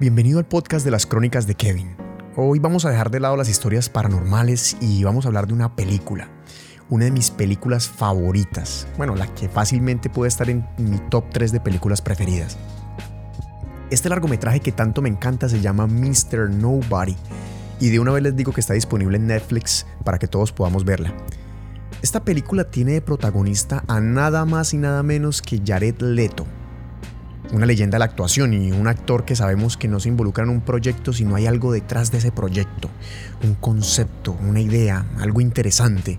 Bienvenido al podcast de las crónicas de Kevin. Hoy vamos a dejar de lado las historias paranormales y vamos a hablar de una película. Una de mis películas favoritas. Bueno, la que fácilmente puede estar en mi top 3 de películas preferidas. Este largometraje que tanto me encanta se llama Mr. Nobody. Y de una vez les digo que está disponible en Netflix para que todos podamos verla. Esta película tiene de protagonista a nada más y nada menos que Jared Leto, una leyenda de la actuación y un actor que sabemos que no se involucra en un proyecto si no hay algo detrás de ese proyecto, un concepto, una idea, algo interesante.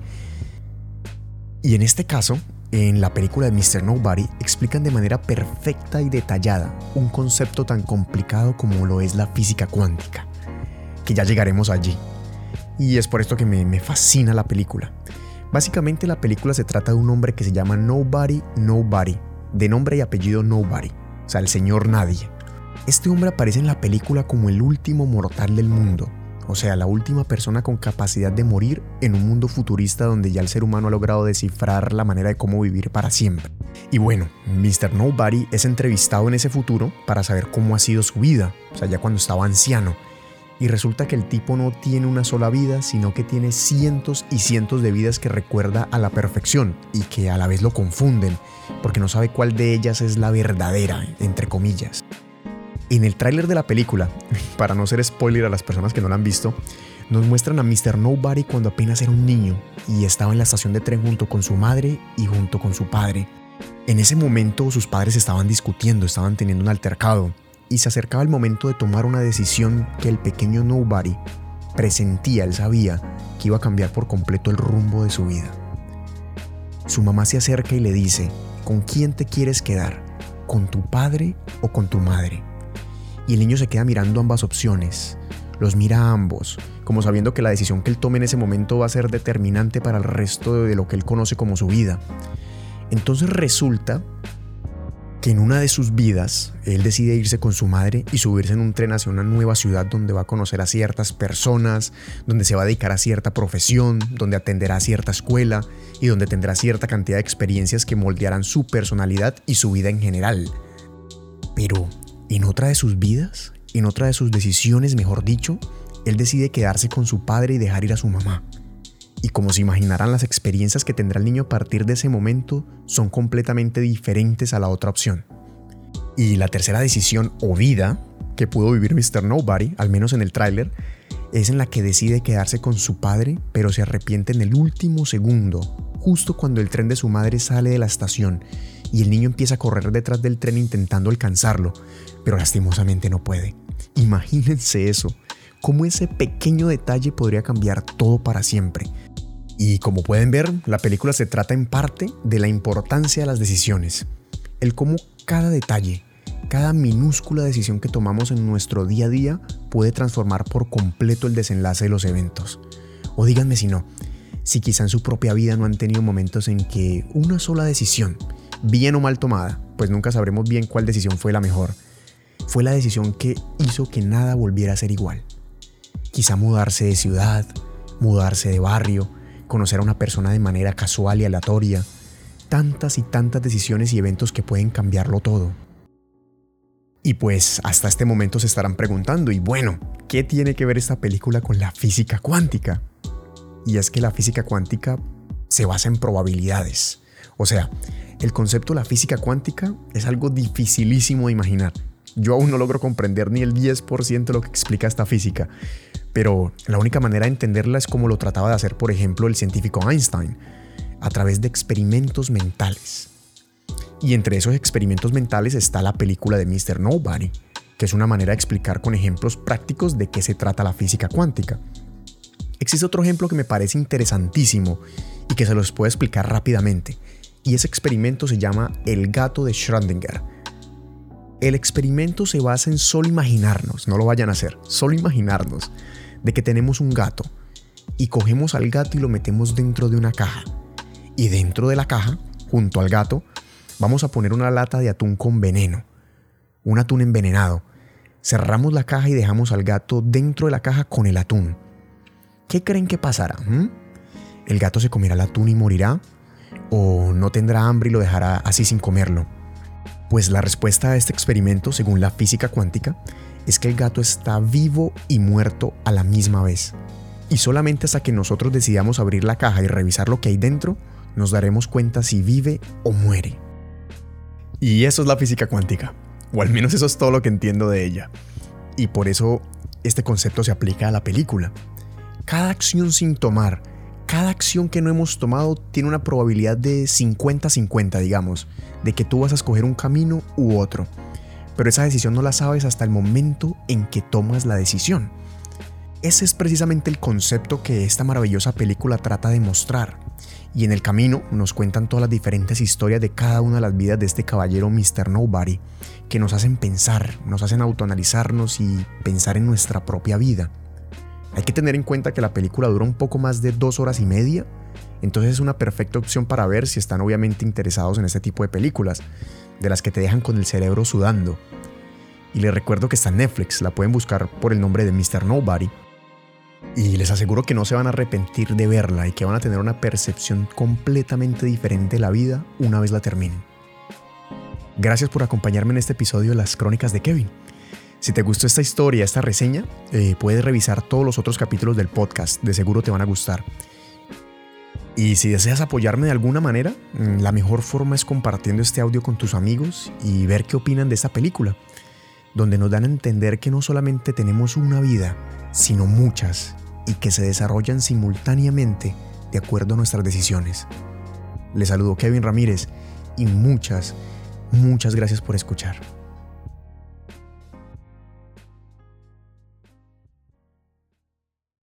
Y en este caso, en la película de Mr. Nobody explican de manera perfecta y detallada un concepto tan complicado como lo es la física cuántica, que ya llegaremos allí. Y es por esto que me, me fascina la película. Básicamente la película se trata de un hombre que se llama Nobody Nobody, de nombre y apellido Nobody o sea, el señor nadie. Este hombre aparece en la película como el último mortal del mundo, o sea, la última persona con capacidad de morir en un mundo futurista donde ya el ser humano ha logrado descifrar la manera de cómo vivir para siempre. Y bueno, Mr. Nobody es entrevistado en ese futuro para saber cómo ha sido su vida, o sea, ya cuando estaba anciano. Y resulta que el tipo no tiene una sola vida, sino que tiene cientos y cientos de vidas que recuerda a la perfección y que a la vez lo confunden, porque no sabe cuál de ellas es la verdadera, entre comillas. En el tráiler de la película, para no ser spoiler a las personas que no la han visto, nos muestran a Mr. Nobody cuando apenas era un niño y estaba en la estación de tren junto con su madre y junto con su padre. En ese momento sus padres estaban discutiendo, estaban teniendo un altercado y se acercaba el momento de tomar una decisión que el pequeño Nobody presentía, él sabía que iba a cambiar por completo el rumbo de su vida. Su mamá se acerca y le dice, ¿con quién te quieres quedar? ¿Con tu padre o con tu madre? Y el niño se queda mirando ambas opciones, los mira a ambos, como sabiendo que la decisión que él tome en ese momento va a ser determinante para el resto de lo que él conoce como su vida. Entonces resulta que en una de sus vidas él decide irse con su madre y subirse en un tren hacia una nueva ciudad donde va a conocer a ciertas personas, donde se va a dedicar a cierta profesión, donde atenderá a cierta escuela y donde tendrá cierta cantidad de experiencias que moldearán su personalidad y su vida en general. Pero en otra de sus vidas, en otra de sus decisiones, mejor dicho, él decide quedarse con su padre y dejar ir a su mamá. Y como se imaginarán, las experiencias que tendrá el niño a partir de ese momento son completamente diferentes a la otra opción. Y la tercera decisión o vida que pudo vivir Mr. Nobody, al menos en el tráiler, es en la que decide quedarse con su padre, pero se arrepiente en el último segundo, justo cuando el tren de su madre sale de la estación y el niño empieza a correr detrás del tren intentando alcanzarlo, pero lastimosamente no puede. Imagínense eso, cómo ese pequeño detalle podría cambiar todo para siempre. Y como pueden ver, la película se trata en parte de la importancia de las decisiones, el cómo cada detalle, cada minúscula decisión que tomamos en nuestro día a día puede transformar por completo el desenlace de los eventos. O díganme si no, si quizá en su propia vida no han tenido momentos en que una sola decisión, bien o mal tomada, pues nunca sabremos bien cuál decisión fue la mejor, fue la decisión que hizo que nada volviera a ser igual. Quizá mudarse de ciudad, mudarse de barrio, conocer a una persona de manera casual y aleatoria, tantas y tantas decisiones y eventos que pueden cambiarlo todo. Y pues hasta este momento se estarán preguntando, y bueno, ¿qué tiene que ver esta película con la física cuántica? Y es que la física cuántica se basa en probabilidades. O sea, el concepto de la física cuántica es algo dificilísimo de imaginar. Yo aún no logro comprender ni el 10% de lo que explica esta física, pero la única manera de entenderla es como lo trataba de hacer, por ejemplo, el científico Einstein, a través de experimentos mentales. Y entre esos experimentos mentales está la película de Mr. Nobody, que es una manera de explicar con ejemplos prácticos de qué se trata la física cuántica. Existe otro ejemplo que me parece interesantísimo y que se los puedo explicar rápidamente, y ese experimento se llama el gato de Schrödinger. El experimento se basa en solo imaginarnos, no lo vayan a hacer, solo imaginarnos de que tenemos un gato y cogemos al gato y lo metemos dentro de una caja. Y dentro de la caja, junto al gato, vamos a poner una lata de atún con veneno, un atún envenenado. Cerramos la caja y dejamos al gato dentro de la caja con el atún. ¿Qué creen que pasará? ¿Mm? ¿El gato se comerá el atún y morirá? ¿O no tendrá hambre y lo dejará así sin comerlo? Pues la respuesta a este experimento, según la física cuántica, es que el gato está vivo y muerto a la misma vez. Y solamente hasta que nosotros decidamos abrir la caja y revisar lo que hay dentro, nos daremos cuenta si vive o muere. Y eso es la física cuántica, o al menos eso es todo lo que entiendo de ella. Y por eso este concepto se aplica a la película. Cada acción sin tomar, cada acción que no hemos tomado tiene una probabilidad de 50-50, digamos, de que tú vas a escoger un camino u otro. Pero esa decisión no la sabes hasta el momento en que tomas la decisión. Ese es precisamente el concepto que esta maravillosa película trata de mostrar. Y en el camino nos cuentan todas las diferentes historias de cada una de las vidas de este caballero Mr. Nobody, que nos hacen pensar, nos hacen autoanalizarnos y pensar en nuestra propia vida. Hay que tener en cuenta que la película dura un poco más de dos horas y media, entonces es una perfecta opción para ver si están obviamente interesados en este tipo de películas, de las que te dejan con el cerebro sudando. Y les recuerdo que está en Netflix, la pueden buscar por el nombre de Mr. Nobody. Y les aseguro que no se van a arrepentir de verla y que van a tener una percepción completamente diferente de la vida una vez la terminen. Gracias por acompañarme en este episodio de las Crónicas de Kevin. Si te gustó esta historia, esta reseña, eh, puedes revisar todos los otros capítulos del podcast, de seguro te van a gustar. Y si deseas apoyarme de alguna manera, mm, la mejor forma es compartiendo este audio con tus amigos y ver qué opinan de esta película, donde nos dan a entender que no solamente tenemos una vida, sino muchas, y que se desarrollan simultáneamente de acuerdo a nuestras decisiones. Les saludo Kevin Ramírez y muchas, muchas gracias por escuchar.